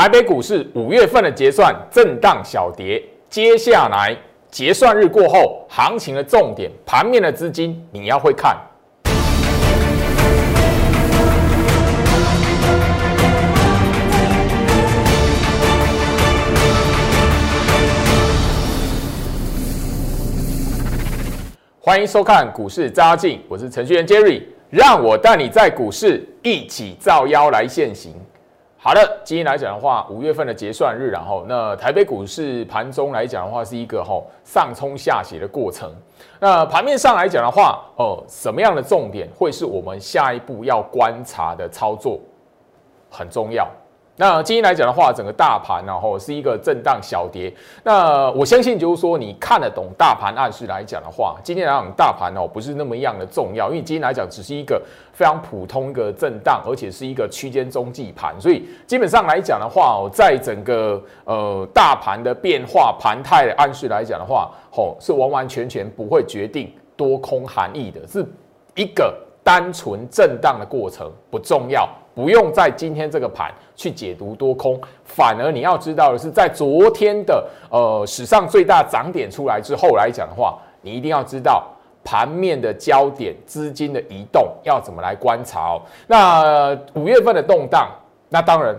台北股市五月份的结算震荡小跌，接下来结算日过后，行情的重点，盘面的资金你要会看。欢迎收看股市扎进，我是程序员 Jerry，让我带你在股市一起造妖来现行。好的，今天来讲的话，五月份的结算日，然后那台北股市盘中来讲的话，是一个吼上冲下斜的过程。那盘面上来讲的话，哦，什么样的重点会是我们下一步要观察的操作，很重要。那今天来讲的话，整个大盘然后是一个震荡小跌。那我相信就是说，你看得懂大盘暗示来讲的话，今天来讲大盘哦不是那么样的重要，因为今天来讲只是一个非常普通的震荡，而且是一个区间中继盘，所以基本上来讲的话哦，在整个呃大盘的变化盘态的暗示来讲的话，吼是完完全全不会决定多空含义的，是一个单纯震荡的过程，不重要。不用在今天这个盘去解读多空，反而你要知道的是，在昨天的呃史上最大涨点出来之后来讲的话，你一定要知道盘面的焦点、资金的移动要怎么来观察哦。那五月份的动荡，那当然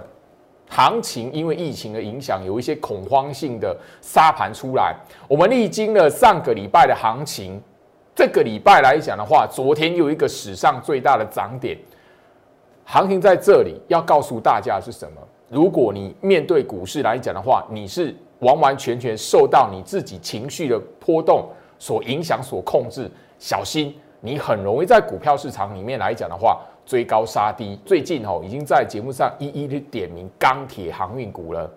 行情因为疫情的影响，有一些恐慌性的杀盘出来。我们历经了上个礼拜的行情，这个礼拜来讲的话，昨天又一个史上最大的涨点。行情在这里要告诉大家是什么？如果你面对股市来讲的话，你是完完全全受到你自己情绪的波动所影响、所控制，小心你很容易在股票市场里面来讲的话追高杀低。最近哦，已经在节目上一一的点名钢铁航运股了。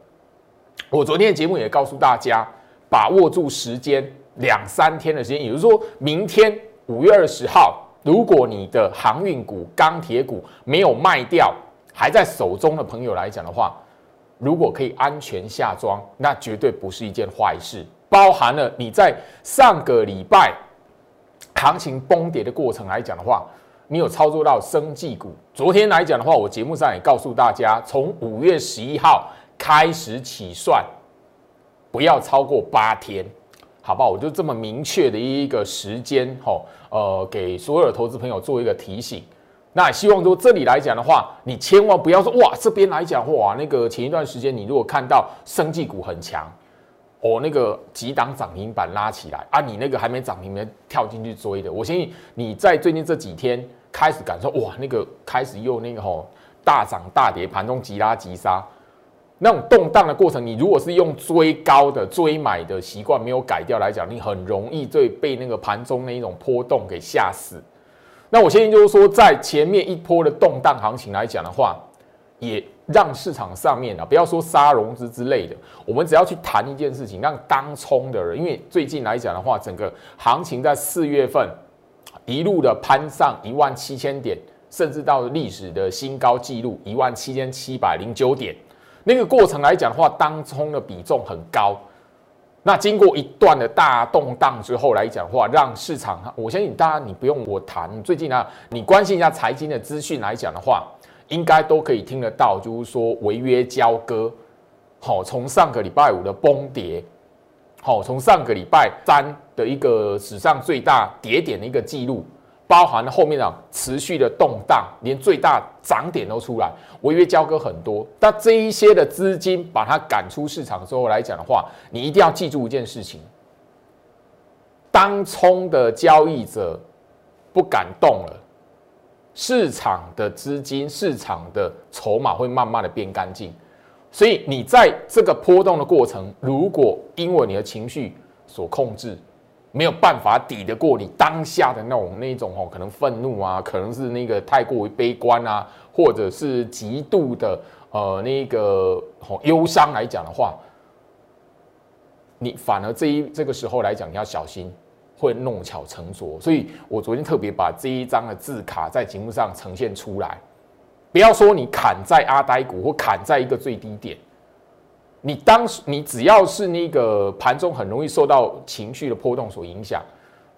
我昨天的节目也告诉大家，把握住时间，两三天的时间，也就是说明天五月二十号。如果你的航运股、钢铁股没有卖掉，还在手中的朋友来讲的话，如果可以安全下庄，那绝对不是一件坏事。包含了你在上个礼拜行情崩跌的过程来讲的话，你有操作到生技股。昨天来讲的话，我节目上也告诉大家，从五月十一号开始起算，不要超过八天。好不好？我就这么明确的一个时间，吼，呃，给所有的投资朋友做一个提醒。那希望说这里来讲的话，你千万不要说哇，这边来讲哇，那个前一段时间你如果看到生技股很强，哦，那个几档涨停板拉起来啊，你那个还没涨停没跳进去追的，我相信你在最近这几天开始感受哇，那个开始又那个吼大涨大跌，盘中急拉急杀。那种动荡的过程，你如果是用追高的追买的习惯没有改掉来讲，你很容易对被那个盘中那一种波动给吓死。那我现在就是说，在前面一波的动荡行情来讲的话，也让市场上面啊，不要说杀融资之类的，我们只要去谈一件事情，让当冲的人，因为最近来讲的话，整个行情在四月份一路的攀上一万七千点，甚至到历史的新高纪录一万七千七百零九点。那个过程来讲的话，当冲的比重很高。那经过一段的大动荡之后来讲的话，让市场，我相信大家你不用我谈。最近啊，你关心一下财经的资讯来讲的话，应该都可以听得到，就是说违约交割，好，从上个礼拜五的崩跌，好，从上个礼拜三的一个史上最大跌点的一个记录。包含了后面啊持续的动荡，连最大涨点都出来，违约交割很多。但这一些的资金把它赶出市场之后来讲的话，你一定要记住一件事情：当冲的交易者不敢动了，市场的资金、市场的筹码会慢慢的变干净。所以你在这个波动的过程，如果因为你的情绪所控制，没有办法抵得过你当下的那种那种哦，可能愤怒啊，可能是那个太过于悲观啊，或者是极度的呃那个哦忧伤来讲的话，你反而这一这个时候来讲你要小心，会弄巧成拙。所以我昨天特别把这一张的字卡在节目上呈现出来，不要说你砍在阿呆股或砍在一个最低点。你当时，你只要是那个盘中很容易受到情绪的波动所影响，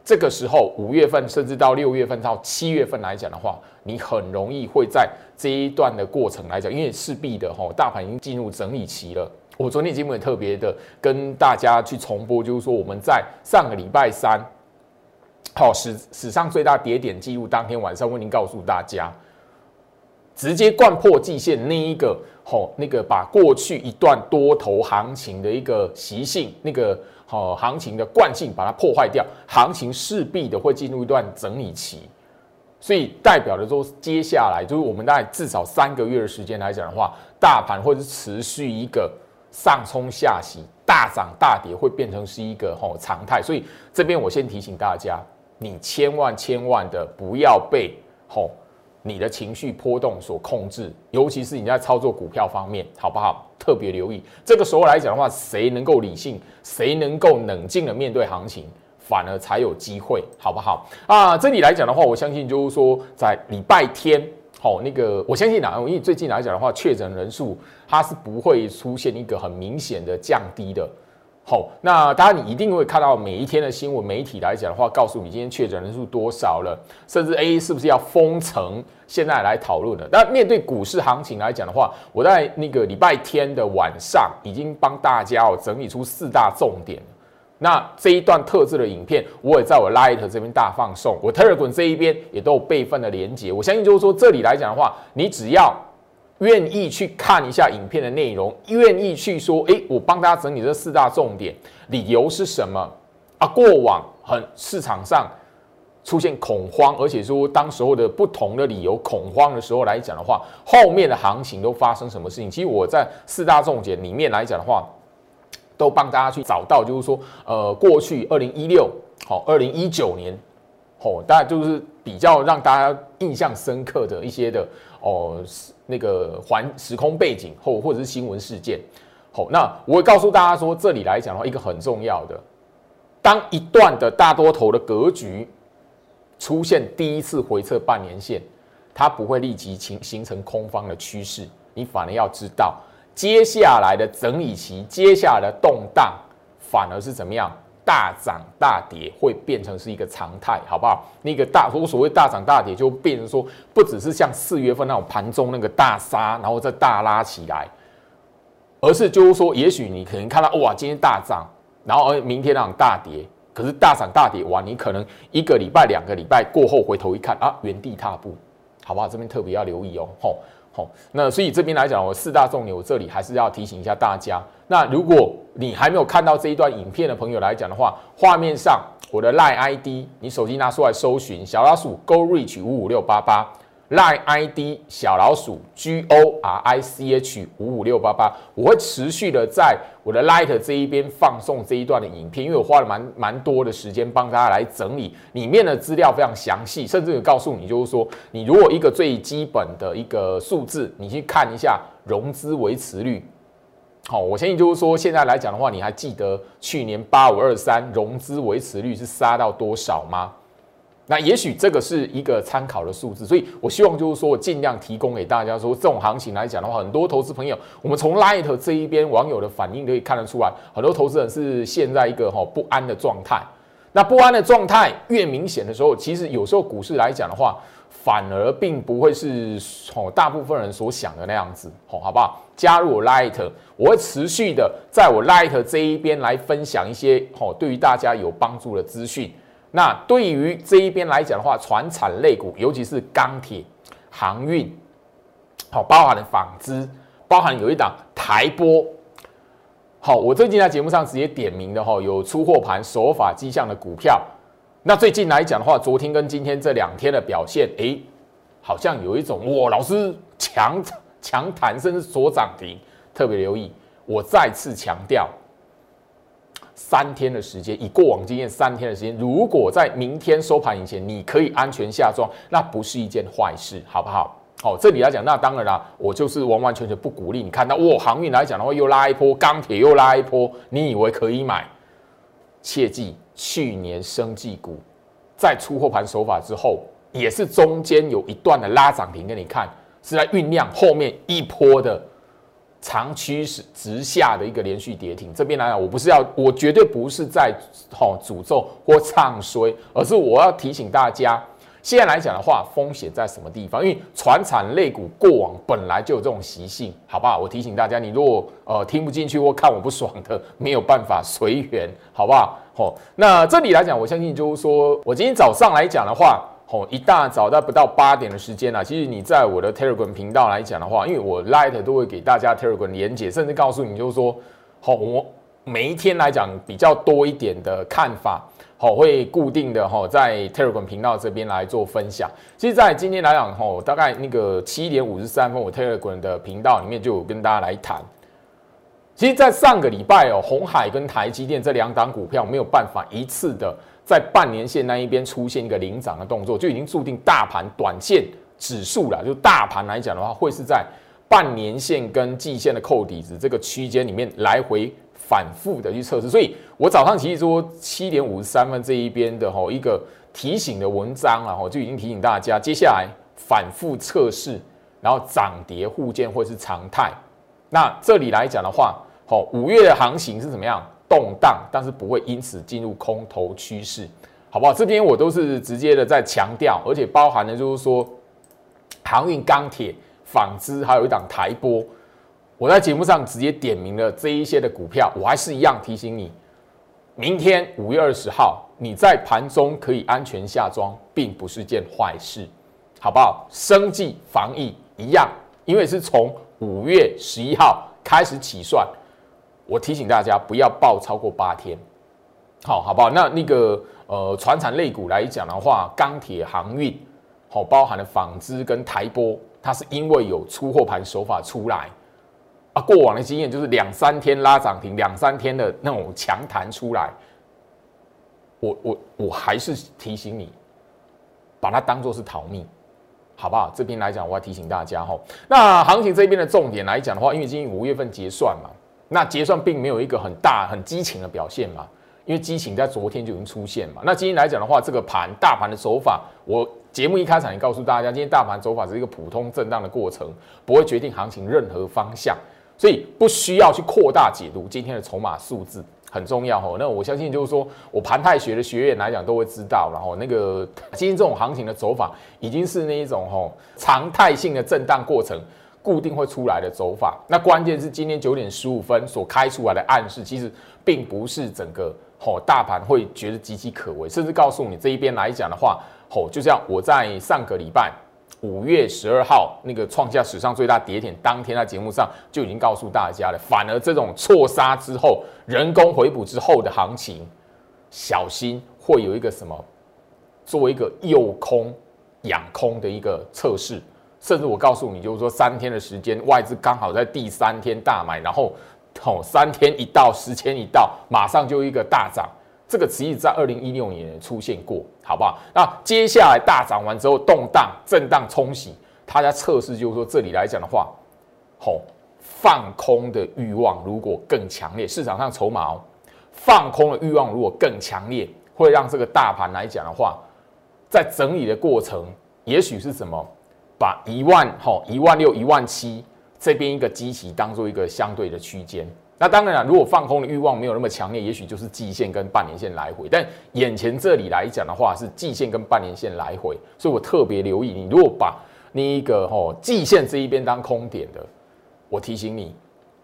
这个时候五月份甚至到六月份到七月份来讲的话，你很容易会在这一段的过程来讲，因为势必的哈，大盘已经进入整理期了。我昨天节目也特别的跟大家去重播，就是说我们在上个礼拜三，好史史上最大跌点记录当天晚上，为您告诉大家，直接贯破季线那一个，好那个把过去一段多头行情的一个习性，那个好行情的惯性把它破坏掉，行情势必的会进入一段整理期，所以代表的说，接下来就是我们大概至少三个月的时间来讲的话，大盘会是持续一个。上冲下洗，大涨大跌会变成是一个吼常态，所以这边我先提醒大家，你千万千万的不要被吼你的情绪波动所控制，尤其是你在操作股票方面，好不好？特别留意这个时候来讲的话，谁能够理性，谁能够冷静的面对行情，反而才有机会，好不好？啊，这里来讲的话，我相信就是说在礼拜天。好，那个我相信啊，因为最近来讲的话，确诊人数它是不会出现一个很明显的降低的。好，那当然你一定会看到每一天的新闻媒体来讲的话，告诉你今天确诊人数多少了，甚至 A 是不是要封城，现在来讨论的。那面对股市行情来讲的话，我在那个礼拜天的晚上已经帮大家哦整理出四大重点。那这一段特制的影片，我也在我 Light 这边大放送，我 Telegram 这一边也都有备份的连接。我相信就是说，这里来讲的话，你只要愿意去看一下影片的内容，愿意去说，诶，我帮大家整理这四大重点，理由是什么啊？过往很市场上出现恐慌，而且说当时候的不同的理由恐慌的时候来讲的话，后面的行情都发生什么事情？其实我在四大重点里面来讲的话。都帮大家去找到，就是说，呃，过去二零一六，好，二零一九年，哦，大概就是比较让大家印象深刻的一些的哦，那个环时空背景或或者是新闻事件，好，那我会告诉大家说，这里来讲的话，一个很重要的，当一段的大多头的格局出现第一次回撤半年线，它不会立即形形成空方的趋势，你反而要知道。接下来的整理期，接下来的动荡，反而是怎么样？大涨大跌会变成是一个常态，好不好？那个大，如果所谓大涨大跌，就变成说，不只是像四月份那种盘中那个大杀，然后再大拉起来，而是就是说，也许你可能看到哇，今天大涨，然后而明天那种大跌，可是大涨大跌完，你可能一个礼拜、两个礼拜过后回头一看啊，原地踏步，好不好？这边特别要留意哦，吼。吼，那所以这边来讲，我四大重点，我这里还是要提醒一下大家。那如果你还没有看到这一段影片的朋友来讲的话，画面上我的 lie id 你手机拿出来搜寻小老鼠 Go Reach 五五六八八。lie id 小老鼠 G O R I C H 五五六八八，我会持续的在我的 Light 这一边放送这一段的影片，因为我花了蛮蛮多的时间帮大家来整理里面的资料，非常详细，甚至有告诉你，就是说你如果一个最基本的一个数字，你去看一下融资维持率。好，我相信就是说现在来讲的话，你还记得去年八五二三融资维持率是杀到多少吗？那也许这个是一个参考的数字，所以我希望就是说我尽量提供给大家说，这种行情来讲的话，很多投资朋友，我们从 Light 这一边网友的反应可以看得出来，很多投资人是现在一个哈不安的状态。那不安的状态越明显的时候，其实有时候股市来讲的话，反而并不会是哦大部分人所想的那样子，好，好不好？加入我 Light，我会持续的在我 Light 这一边来分享一些哦对于大家有帮助的资讯。那对于这一边来讲的话，船产类股，尤其是钢铁、航运，好，包含的纺织，包含有一档台波，好，我最近在节目上直接点名的哈，有出货盘手法迹象的股票。那最近来讲的话，昨天跟今天这两天的表现，哎，好像有一种哇，老师强强弹甚至所涨停，特别留意。我再次强调。三天的时间，以过往经验，三天的时间，如果在明天收盘以前，你可以安全下庄，那不是一件坏事，好不好？好，这里来讲，那当然啦，我就是完完全全不鼓励你看到，哇，航运来讲的话，又拉一波，钢铁又拉一波，你以为可以买？切记，去年生技股在出货盘手法之后，也是中间有一段的拉涨停给你看，是来酝酿后面一波的长趋势直下的一个连续跌停。这边来讲，我不是要，我绝对不是在吼诅咒或唱衰，而是我要提醒大家。现在来讲的话，风险在什么地方？因为船产类股过往本来就有这种习性，好不好？我提醒大家，你如果呃听不进去或看我不爽的，没有办法随缘，好不好？好，那这里来讲，我相信就是说我今天早上来讲的话，吼，一大早在不到八点的时间啊，其实你在我的 Telegram 频道来讲的话，因为我 Light 都会给大家 Telegram 连接，甚至告诉你就是说，吼，我每一天来讲比较多一点的看法。好，会固定的哈，在 Telegram 频道这边来做分享。其实，在今天来讲，哈，大概那个七点五十三分，我 Telegram 的频道里面就有跟大家来谈。其实，在上个礼拜哦，红海跟台积电这两档股票没有办法一次的在半年线那一边出现一个领涨的动作，就已经注定大盘短线指数了。就大盘来讲的话，会是在半年线跟季线的扣底子这个区间里面来回。反复的去测试，所以我早上其实说七点五十三分这一边的吼一个提醒的文章啊，吼就已经提醒大家，接下来反复测试，然后涨跌互见会是常态。那这里来讲的话，吼五月的行情是怎么样动荡，但是不会因此进入空头趋势，好不好？这边我都是直接的在强调，而且包含的就是说航运、钢铁、纺织，还有一档台波。我在节目上直接点名了这一些的股票，我还是一样提醒你，明天五月二十号你在盘中可以安全下庄，并不是件坏事，好不好？生计防疫一样，因为是从五月十一号开始起算，我提醒大家不要报超过八天，好好不好？那那个呃，船产类股来讲的话，钢铁、航运，好，包含了纺织跟台波，它是因为有出货盘手法出来。啊，过往的经验就是两三天拉涨停，两三天的那种强弹出来，我我我还是提醒你，把它当做是逃命，好不好？这边来讲，我要提醒大家哈。那行情这边的重点来讲的话，因为今年五月份结算嘛，那结算并没有一个很大很激情的表现嘛，因为激情在昨天就已经出现嘛。那今天来讲的话，这个盘大盘的走法，我节目一开场也告诉大家，今天大盘走法是一个普通震荡的过程，不会决定行情任何方向。所以不需要去扩大解读今天的筹码数字很重要哦。那我相信就是说我盘泰学的学员来讲都会知道，然后那个今天这种行情的走法已经是那一种吼常态性的震荡过程，固定会出来的走法。那关键是今天九点十五分所开出来的暗示，其实并不是整个吼大盘会觉得岌岌可危，甚至告诉你这一边来讲的话，吼就像我在上个礼拜。五月十二号那个创下史上最大跌点，当天在节目上就已经告诉大家了。反而这种错杀之后，人工回补之后的行情，小心会有一个什么，作为一个诱空养空的一个测试。甚至我告诉你，就是说三天的时间，外资刚好在第三天大买，然后哦三天一到，十天一到，马上就一个大涨。这个其实在二零一六年出现过，好不好？那接下来大涨完之后，动荡、震荡冲洗，它在测试，就是说这里来讲的话，吼，放空的欲望如果更强烈，市场上筹码哦，放空的欲望如果更强烈，会让这个大盘来讲的话，在整理的过程，也许是什么，把一万、吼一万六、一万七这边一个基期当做一个相对的区间。那当然了，如果放空的欲望没有那么强烈，也许就是季线跟半年线来回。但眼前这里来讲的话，是季线跟半年线来回，所以我特别留意你。如果把那一个吼季线这一边当空点的，我提醒你，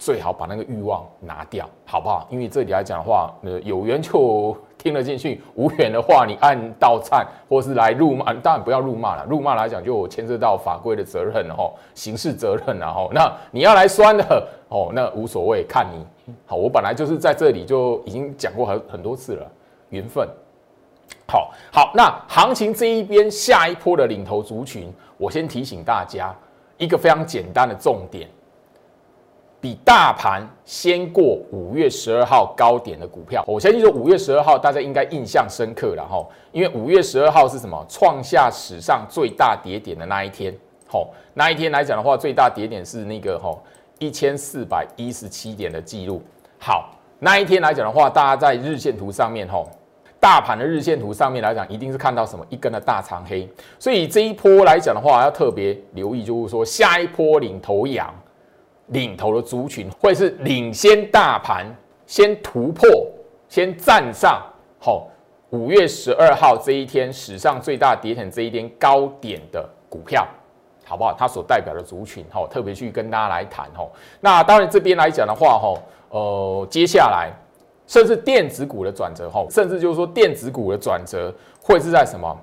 最好把那个欲望拿掉，好不好？因为这里来讲的话，呃，有缘就。听了进去，无缘的话，你按道忏，或是来辱骂，当然不要辱骂了。辱骂来讲，就牵涉到法规的责任哦，刑事责任然后，那你要来酸的哦，那无所谓，看你。好，我本来就是在这里就已经讲过很很多次了，缘分。好好，那行情这一边下一波的领头族群，我先提醒大家一个非常简单的重点。比大盘先过五月十二号高点的股票，我相信说五月十二号大家应该印象深刻了哈，因为五月十二号是什么？创下史上最大跌点的那一天，吼，那一天来讲的话，最大跌点是那个吼一千四百一十七点的记录。好，那一天来讲的话，大家在日线图上面吼，大盘的日线图上面来讲，一定是看到什么一根的大长黑，所以这一波来讲的话，要特别留意，就是说下一波领头羊。领头的族群，会是领先大盘，先突破，先站上，好，五月十二号这一天史上最大跌停这一天高点的股票，好不好？它所代表的族群，哈，特别去跟大家来谈，哈。那当然这边来讲的话，哈，呃，接下来甚至电子股的转折，哈，甚至就是说电子股的转折会是在什么？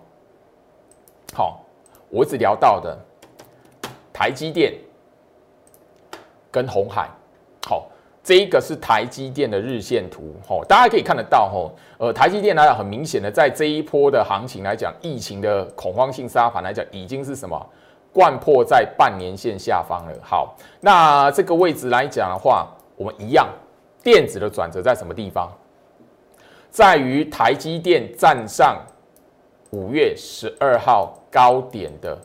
好，我一直聊到的台积电。跟红海，好，这一个是台积电的日线图，吼，大家可以看得到，吼，呃，台积电来讲，很明显的，在这一波的行情来讲，疫情的恐慌性杀盘来讲，已经是什么，贯破在半年线下方了。好，那这个位置来讲的话，我们一样，电子的转折在什么地方？在于台积电站上五月十二号高点的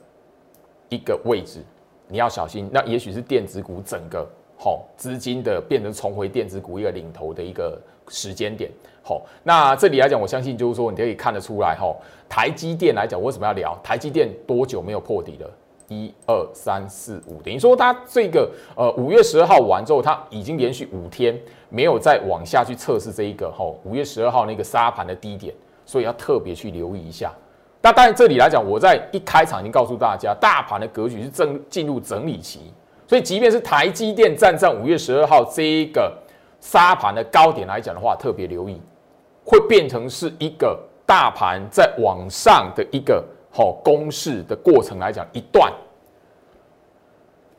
一个位置。你要小心，那也许是电子股整个好资金的变成重回电子股一个领头的一个时间点。好，那这里来讲，我相信就是说，你可以看得出来，哈，台积电来讲，为什么要聊台积电多久没有破底了？一二三四五，等于说它这个呃五月十二号完之后，它已经连续五天没有再往下去测试这一个吼五月十二号那个沙盘的低点，所以要特别去留意一下。那当然，这里来讲，我在一开场已经告诉大家，大盘的格局是正进入整理期，所以即便是台积电站上五月十二号这一个沙盘的高点来讲的话，特别留意，会变成是一个大盘在往上的一个好攻势的过程来讲，一段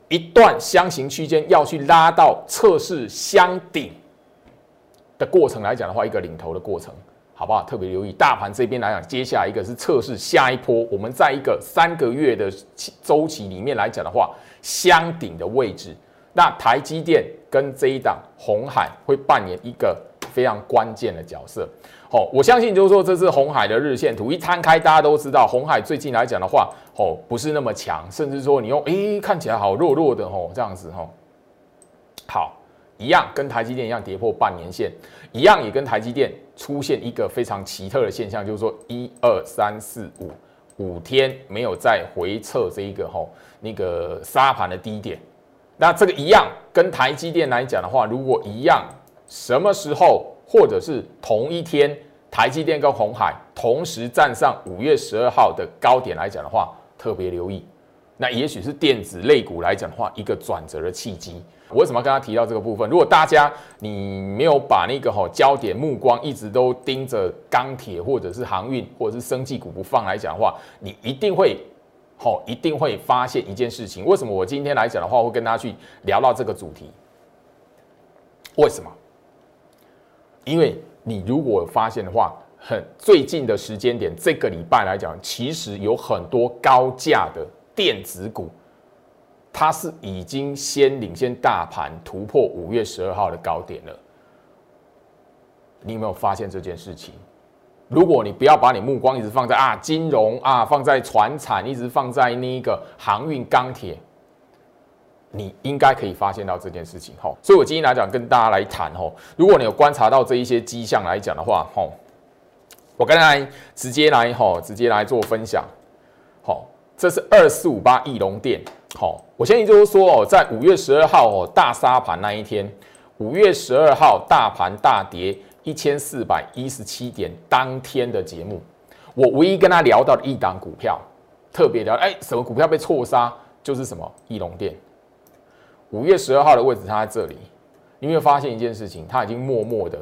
一段箱型区间要去拉到测试箱顶的过程来讲的话，一个领头的过程。好不好？特别留意大盘这边来讲，接下来一个是测试下一波。我们在一个三个月的周期里面来讲的话，箱顶的位置，那台积电跟这一档红海会扮演一个非常关键的角色。哦，我相信就是说，这是红海的日线图一摊开，大家都知道红海最近来讲的话，哦，不是那么强，甚至说你用诶看起来好弱弱的哦，这样子哦，好。一样跟台积电一样跌破半年线，一样也跟台积电出现一个非常奇特的现象，就是说一二三四五五天没有再回测这一个吼那个沙盘的低点。那这个一样跟台积电来讲的话，如果一样，什么时候或者是同一天，台积电跟红海同时站上五月十二号的高点来讲的话，特别留意，那也许是电子类股来讲的话，一个转折的契机。我为什么要跟他提到这个部分？如果大家你没有把那个哈焦点目光一直都盯着钢铁或者是航运或者是生技股不放来讲的话，你一定会吼一定会发现一件事情。为什么我今天来讲的话会跟大家去聊到这个主题？为什么？因为你如果发现的话，很最近的时间点，这个礼拜来讲，其实有很多高价的电子股。它是已经先领先大盘突破五月十二号的高点了，你有没有发现这件事情？如果你不要把你目光一直放在啊金融啊，放在船产，一直放在那个航运钢铁，你应该可以发现到这件事情吼。所以我今天来讲跟大家来谈吼，如果你有观察到这一些迹象来讲的话吼，我刚才直接来吼，直接来做分享，好，这是二四五八翼龙店。好，我先就是说哦，在五月十二号哦大杀盘那一天，五月十二号大盘大跌一千四百一十七点，当天的节目，我唯一跟他聊到的一档股票，特别聊，哎，什么股票被错杀，就是什么翼龙店。五月十二号的位置它在这里，你有没有发现一件事情？它已经默默的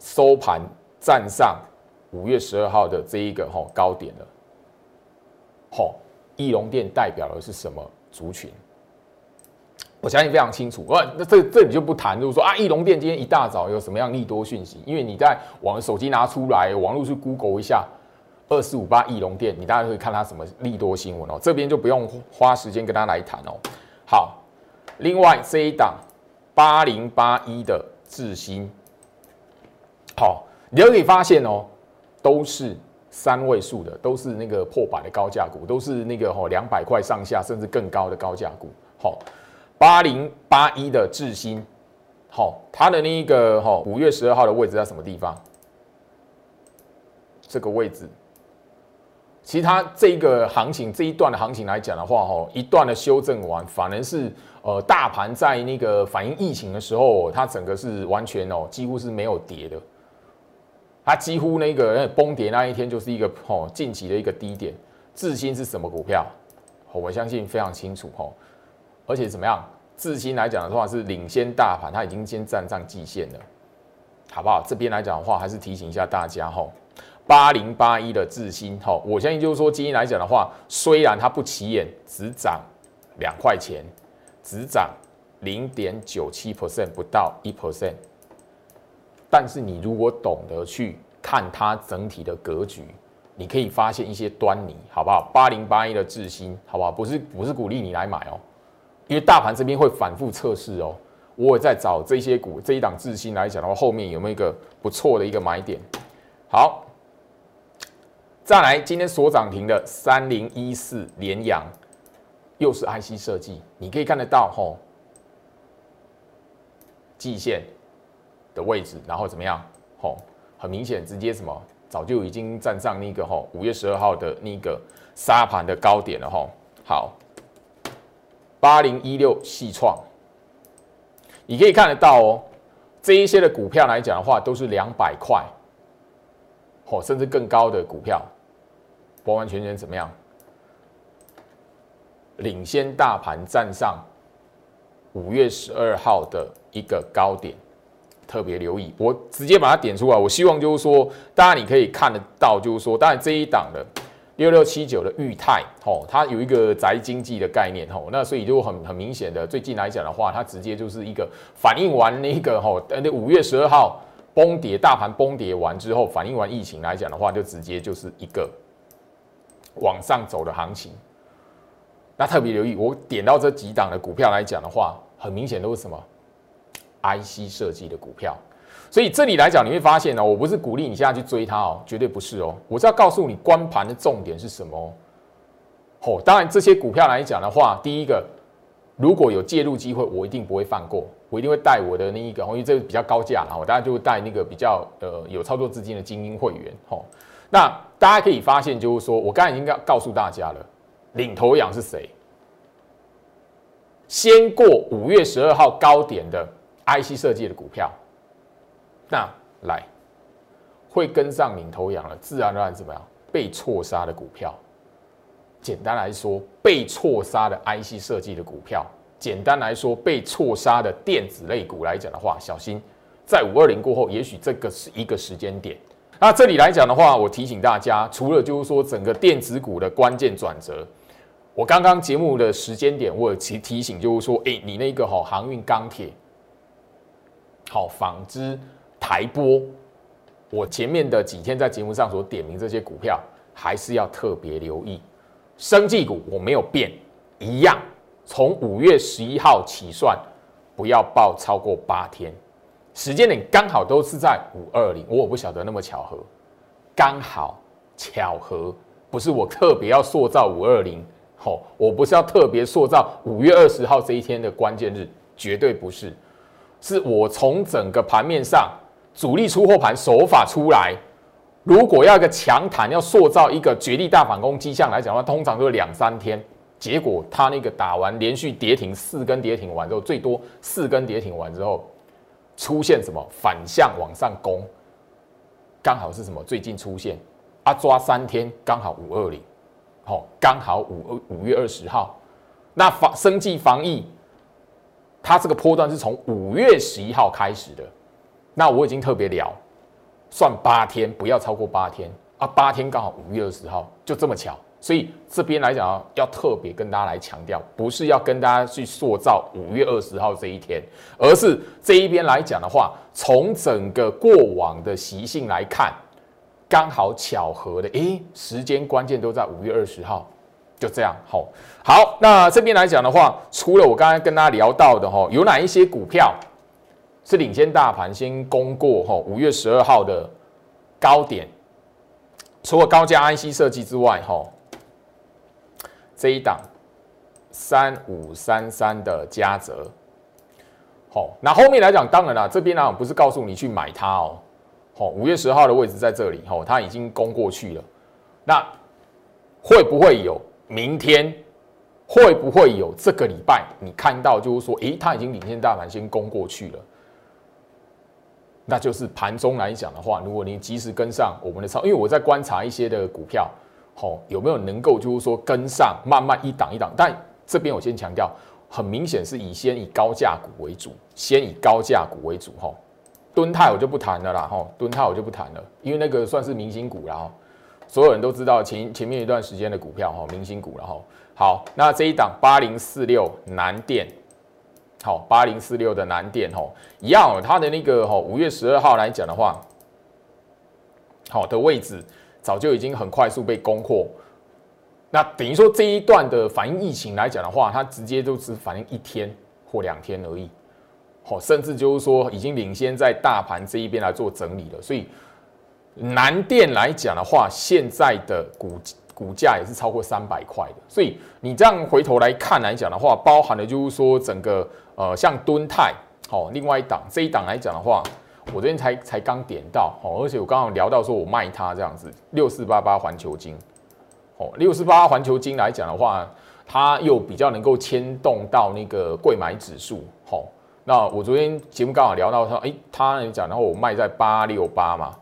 收盘站上五月十二号的这一个哈高点了，好。翼龙店代表的是什么族群？我相信非常清楚。呃，那这这里就不谈，就是说啊，翼龙店今天一大早有什么样利多讯息？因为你在网手机拿出来，网络去 Google 一下二四五八翼龙店，你大概会看它什么利多新闻哦。这边就不用花时间跟他来谈哦。好，另外这一档八零八一的智新，好，你就可以发现哦，都是。三位数的都是那个破百的高价股，都是那个吼两百块上下甚至更高的高价股。好，八零八一的智新，好，它的那一个吼五月十二号的位置在什么地方？这个位置，其实它这个行情这一段的行情来讲的话，吼一段的修正完，反而是呃，大盘在那个反映疫情的时候，它整个是完全哦，几乎是没有跌的。它几乎那个崩跌那一天就是一个哦近期的一个低点。智新是什么股票？我相信非常清楚哦。而且怎么样？智新来讲的话是领先大盘，它已经先站上季线了，好不好？这边来讲的话，还是提醒一下大家哈，八零八一的智新哈，我相信就是说，今天来讲的话，虽然它不起眼，只涨两块钱。只涨零点九七 percent 不到一 percent，但是你如果懂得去看它整体的格局，你可以发现一些端倪，好不好？八零八一的智新，好不好？不是不是鼓励你来买哦，因为大盘这边会反复测试哦。我也在找这些股，这一档智新来讲的话，后面有没有一个不错的一个买点？好，再来今天所涨停的三零一四联阳。又是 IC 设计，你可以看得到吼，季线的位置，然后怎么样吼？很明显，直接什么，早就已经站上那个吼五月十二号的那个沙盘的高点了吼。好，八零一六细创，你可以看得到哦，这一些的股票来讲的话，都是两百块，吼，甚至更高的股票，完完全全怎么样？领先大盘站上五月十二号的一个高点，特别留意，我直接把它点出来。我希望就是说，大家你可以看得到，就是说，当然这一档的六六七九的裕泰，吼，它有一个宅经济的概念，吼，那所以就很很明显的，最近来讲的话，它直接就是一个反映完那个吼，那五月十二号崩跌，大盘崩跌完之后，反映完疫情来讲的话，就直接就是一个往上走的行情。那特别留意，我点到这几档的股票来讲的话，很明显都是什么 IC 设计的股票。所以这里来讲，你会发现呢，我不是鼓励你现在去追它哦，绝对不是哦。我是要告诉你，关盘的重点是什么哦。哦当然，这些股票来讲的话，第一个，如果有介入机会，我一定不会放过，我一定会带我的那一个，因为这个比较高价啊，我当然就会带那个比较呃有操作资金的精英会员哦。那大家可以发现，就是说我刚才已经告告诉大家了。领头羊是谁？先过五月十二号高点的 IC 设计的股票，那来会跟上领头羊了，自然而然怎么样？被错杀的股票，简单来说，被错杀的 IC 设计的股票，简单来说，被错杀的电子类股来讲的话，小心在五二零过后，也许这个是一个时间点。那这里来讲的话，我提醒大家，除了就是说整个电子股的关键转折。我刚刚节目的时间点，我提提醒，就是说，哎，你那个好航运钢铁，好纺织台波，我前面的几天在节目上所点名这些股票，还是要特别留意。生技股我没有变，一样，从五月十一号起算，不要报超过八天，时间点刚好都是在五二零，我不晓得那么巧合，刚好巧合，不是我特别要塑造五二零。吼，我不是要特别塑造五月二十号这一天的关键日，绝对不是，是我从整个盘面上主力出货盘手法出来，如果要一个强弹，要塑造一个绝地大反攻迹象来讲的话，通常都是两三天。结果他那个打完连续跌停四根跌停完之后，最多四根跌停完之后，出现什么反向往上攻，刚好是什么？最近出现啊，抓三天刚好五二零。好，刚好五二五月二十号，那防生计防疫，它这个波段是从五月十一号开始的。那我已经特别聊，算八天，不要超过八天啊，八天刚好五月二十号，就这么巧。所以这边来讲啊，要特别跟大家来强调，不是要跟大家去塑造五月二十号这一天，而是这一边来讲的话，从整个过往的习性来看。刚好巧合的，诶，时间关键都在五月二十号，就这样，好，好，那这边来讲的话，除了我刚才跟大家聊到的哈，有哪一些股票是领先大盘先攻过哈五月十二号的高点？除了高价 IC 设计之外，哈，这一档三五三三的嘉泽，好，那后面来讲，当然了，这边呢不是告诉你去买它哦。哦，五月十号的位置在这里，哦，它已经攻过去了。那会不会有明天会不会有这个礼拜你看到就是说，诶，它已经领先大盘先攻过去了？那就是盘中来讲的话，如果你及时跟上我们的操，因为我在观察一些的股票，好有没有能够就是说跟上，慢慢一档一档。但这边我先强调，很明显是以先以高价股为主，先以高价股为主。哈，敦泰我就不谈了啦，哈，敦泰我就不谈了，因为那个算是明星股然后所有人都知道前前面一段时间的股票哈，明星股然后好，那这一档八零四六南电。好，八零四六的南电哈，一样，它的那个哈五月十二号来讲的话，好的位置早就已经很快速被攻破。那等于说这一段的反映疫情来讲的话，它直接就只反映一天或两天而已。好，甚至就是说已经领先在大盘这一边来做整理了。所以南电来讲的话，现在的股。股价也是超过三百块的，所以你这样回头来看来讲的话，包含的就是说整个呃像敦泰，好，另外一档这一档来讲的话，我这边才才刚点到，哦，而且我刚刚聊到说我卖它这样子六四八八环球金，哦，六四八八环球金来讲的话，它又比较能够牵动到那个贵买指数，好，那我昨天节目刚好聊到说，哎，他来讲，然后我卖在八六八嘛，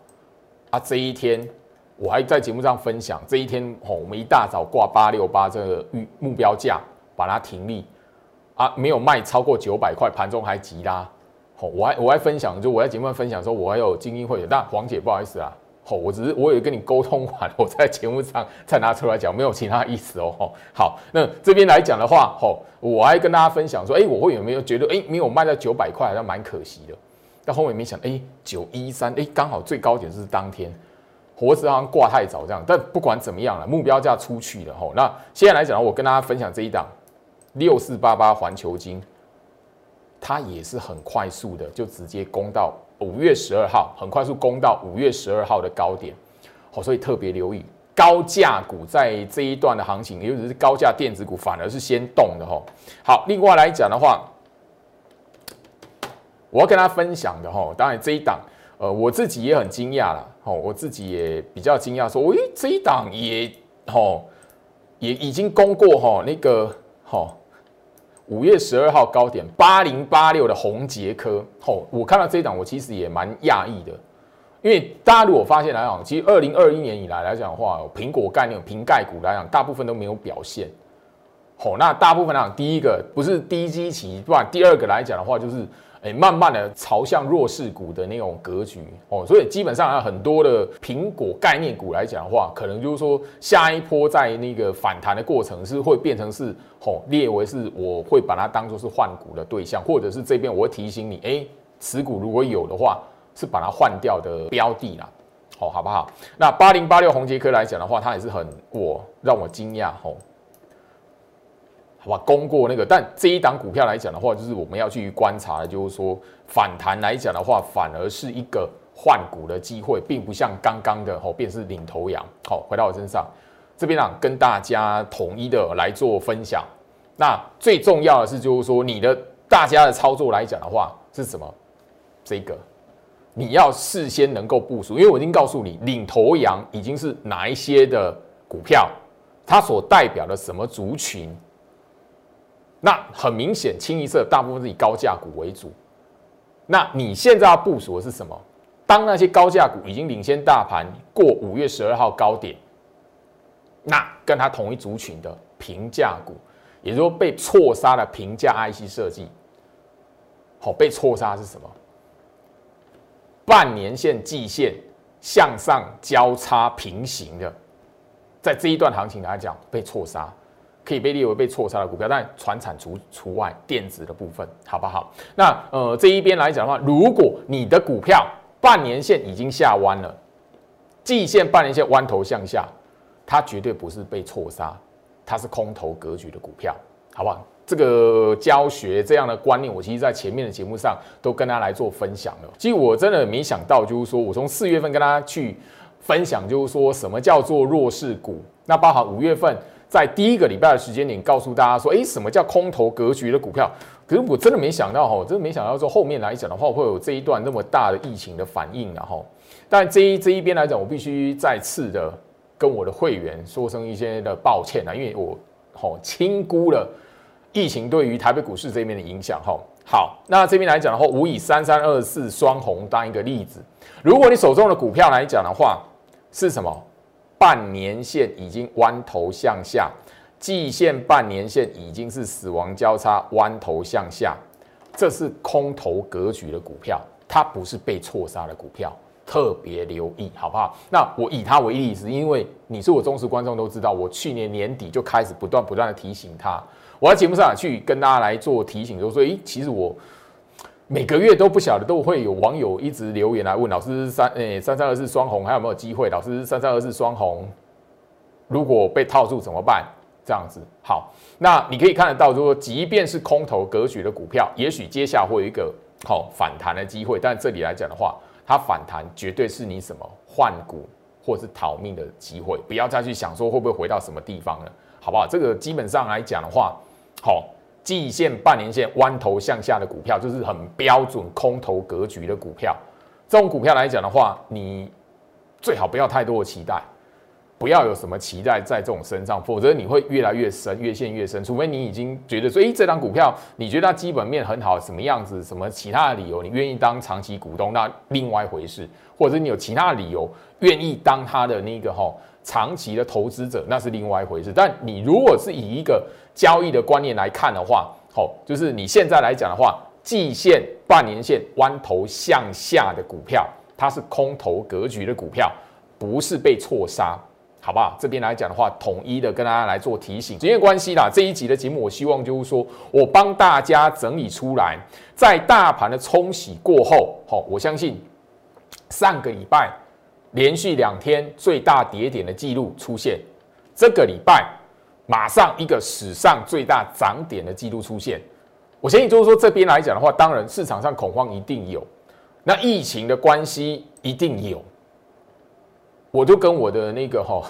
啊，这一天。我还在节目上分享，这一天吼，我们一大早挂八六八这个预目标价，把它停利啊，没有卖超过九百块，盘中还急拉，吼，我还我还分享，就我在节目上分享说，我还有精英会员，但黄姐不好意思啊，吼，我只是我有跟你沟通完，我在节目上再拿出来讲，没有其他意思哦，吼，好，那这边来讲的话，吼，我还跟大家分享说，哎，我会有没有觉得，哎，没有卖到九百块，好像蛮可惜的，但后面没想，哎，九一三，哎，刚好最高点是当天。活子好像挂太早这样，但不管怎么样了，目标价出去了吼。那现在来讲，我跟大家分享这一档六四八八环球金，它也是很快速的，就直接攻到五月十二号，很快速攻到五月十二号的高点。好，所以特别留意高价股在这一段的行情，尤其是高价电子股，反而是先动的吼。好，另外来讲的话，我要跟大家分享的吼，当然这一档。呃，我自己也很惊讶了，哦，我自己也比较惊讶，说，喂，这一档也，哦，也已经攻过，哈，那个，哈，五月十二号高点八零八六的红杰科，哦，我看到这一档，我其实也蛮讶异的，因为大家如果发现来讲，其实二零二一年以来来讲的话，苹果概念、瓶盖股来讲，大部分都没有表现，哦，那大部分来讲，第一个不是低基期，不然第二个来讲的话，就是。哎，慢慢的朝向弱势股的那种格局哦，所以基本上啊，很多的苹果概念股来讲的话，可能就是说下一波在那个反弹的过程是会变成是哦，列为是我会把它当做是换股的对象，或者是这边我会提醒你，哎，持股如果有的话，是把它换掉的标的啦，好，好不好？那八零八六红杰科来讲的话，它也是很我让我惊讶哦。好吧，攻过那个，但这一档股票来讲的话，就是我们要去观察的，就是说反弹来讲的话，反而是一个换股的机会，并不像刚刚的吼，便是领头羊。好，回到我身上，这边啊，跟大家统一的来做分享。那最重要的是，就是说你的大家的操作来讲的话，是什么？这个你要事先能够部署，因为我已经告诉你，领头羊已经是哪一些的股票，它所代表的什么族群。那很明显，清一色大部分是以高价股为主。那你现在要部署的是什么？当那些高价股已经领先大盘过五月十二号高点，那跟它同一族群的平价股，也就是说被错杀的平价 IC 设计，好，被错杀是什么？半年线、季线向上交叉平行的，在这一段行情来讲被错杀。可以被列为被错杀的股票，但船产除除外，电子的部分好不好？那呃这一边来讲的话，如果你的股票半年线已经下弯了，季线半年线弯头向下，它绝对不是被错杀，它是空头格局的股票，好不好？这个教学这样的观念，我其实在前面的节目上都跟大家来做分享了。其实我真的没想到，就是说我从四月份跟大家去分享，就是说什么叫做弱势股，那包含五月份。在第一个礼拜的时间点，告诉大家说，哎，什么叫空头格局的股票？可是我真的没想到，哈，真的没想到说后面来讲的话，会有这一段那么大的疫情的反应，然后，但这一这一边来讲，我必须再次的跟我的会员说声一些的抱歉啊，因为我吼轻估了疫情对于台北股市这边的影响吼。好，那这边来讲的话，我以三三二四双红当一个例子。如果你手中的股票来讲的话，是什么？半年线已经弯头向下，季线、半年线已经是死亡交叉，弯头向下，这是空头格局的股票，它不是被错杀的股票，特别留意，好不好？那我以它为例，是因为你是我忠实观众，都知道我去年年底就开始不断不断的提醒他，我在节目上去跟大家来做提醒，就说，诶，其实我。每个月都不晓得都会有网友一直留言来问老师三诶三三二四双红还有没有机会？老师三三二四双红如果被套住怎么办？这样子好，那你可以看得到，就说即便是空头格局的股票，也许接下会有一个好反弹的机会，但这里来讲的话，它反弹绝对是你什么换股或是逃命的机会，不要再去想说会不会回到什么地方了，好不好？这个基本上来讲的话，好。季线、半年线弯头向下的股票，就是很标准空头格局的股票。这种股票来讲的话，你最好不要太多的期待，不要有什么期待在这种身上，否则你会越来越深，越陷越深。除非你已经觉得说，哎，这张股票你觉得它基本面很好，什么样子，什么其他的理由，你愿意当长期股东，那另外一回事。或者你有其他的理由，愿意当它的那个哈长期的投资者，那是另外一回事。但你如果是以一个交易的观念来看的话，好，就是你现在来讲的话，季线、半年线弯头向下的股票，它是空头格局的股票，不是被错杀，好不好？这边来讲的话，统一的跟大家来做提醒。时间关系啦，这一集的节目，我希望就是说我帮大家整理出来，在大盘的冲洗过后，好，我相信上个礼拜连续两天最大跌点的记录出现，这个礼拜。马上一个史上最大涨点的记录出现，我相信就是说这边来讲的话，当然市场上恐慌一定有，那疫情的关系一定有，我就跟我的那个哈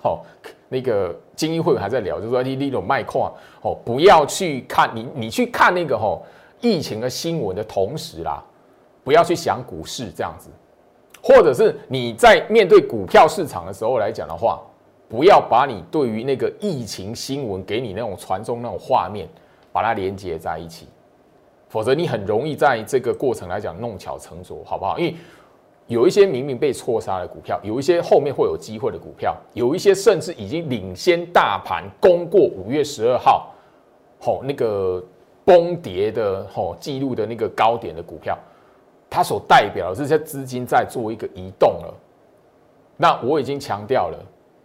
好 那个精英会员还在聊，就说你那种卖矿哦，不要去看你你去看那个哈疫情的新闻的同时啦，不要去想股市这样子，或者是你在面对股票市场的时候来讲的话。不要把你对于那个疫情新闻给你那种传送那种画面，把它连接在一起，否则你很容易在这个过程来讲弄巧成拙，好不好？因为有一些明明被错杀的股票，有一些后面会有机会的股票，有一些甚至已经领先大盘攻过五月十二号，吼那个崩跌的吼记录的那个高点的股票，它所代表的这些资金在做一个移动了。那我已经强调了。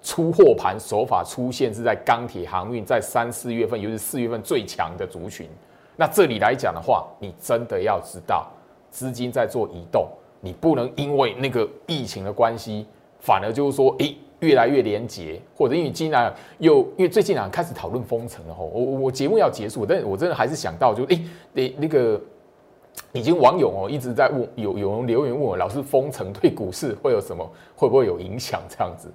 出货盘手法出现是在钢铁航运，在三四月份，尤其是四月份最强的族群。那这里来讲的话，你真的要知道资金在做移动，你不能因为那个疫情的关系，反而就是说，诶，越来越廉洁，或者因为今年又因为最近啊开始讨论封城了吼，我我节目要结束，但是我真的还是想到，就诶，那那个已经网友哦一直在问，有有人留言问我，老师封城对股市会有什么，会不会有影响这样子？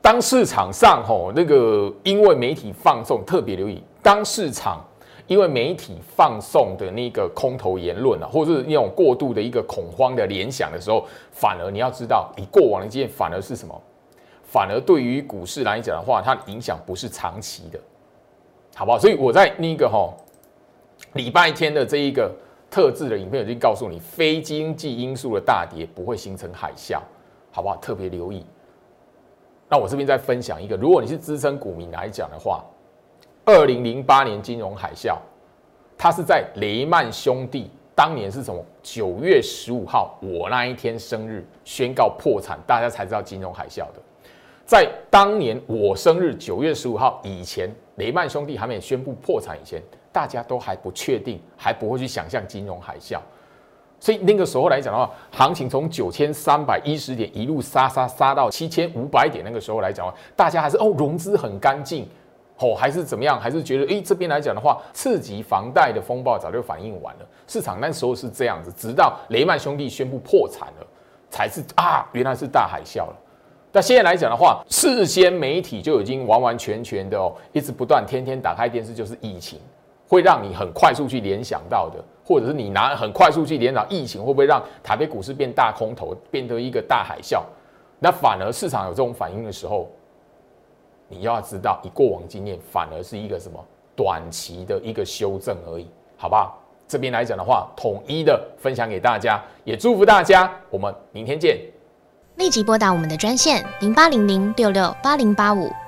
当市场上吼那个因为媒体放纵特别留意，当市场因为媒体放送的那个空头言论啊，或者是那种过度的一个恐慌的联想的时候，反而你要知道，你过往的经验，反而是什么？反而对于股市来讲的话，它的影响不是长期的，好不好？所以我在那个吼礼拜天的这一个特制的影片已经告诉你，非经济因素的大跌不会形成海啸，好不好？特别留意。那我这边再分享一个，如果你是资深股民来讲的话，二零零八年金融海啸，它是在雷曼兄弟当年是什么？九月十五号，我那一天生日宣告破产，大家才知道金融海啸的。在当年我生日九月十五号以前，雷曼兄弟还没有宣布破产以前，大家都还不确定，还不会去想象金融海啸。所以那个时候来讲的话，行情从九千三百一十点一路杀杀杀到七千五百点，那个时候来讲的话，大家还是哦融资很干净，哦还是怎么样，还是觉得诶这边来讲的话，刺激房贷的风暴早就反应完了，市场那时候是这样子，直到雷曼兄弟宣布破产了，才是啊原来是大海啸了。但现在来讲的话，事先媒体就已经完完全全的哦，一直不断天天打开电视就是疫情。会让你很快速去联想到的，或者是你拿很快速去联想疫情会不会让台北股市变大空头，变得一个大海啸？那反而市场有这种反应的时候，你要知道，你过往经验，反而是一个什么短期的一个修正而已，好不好？这边来讲的话，统一的分享给大家，也祝福大家，我们明天见。立即拨打我们的专线零八零零六六八零八五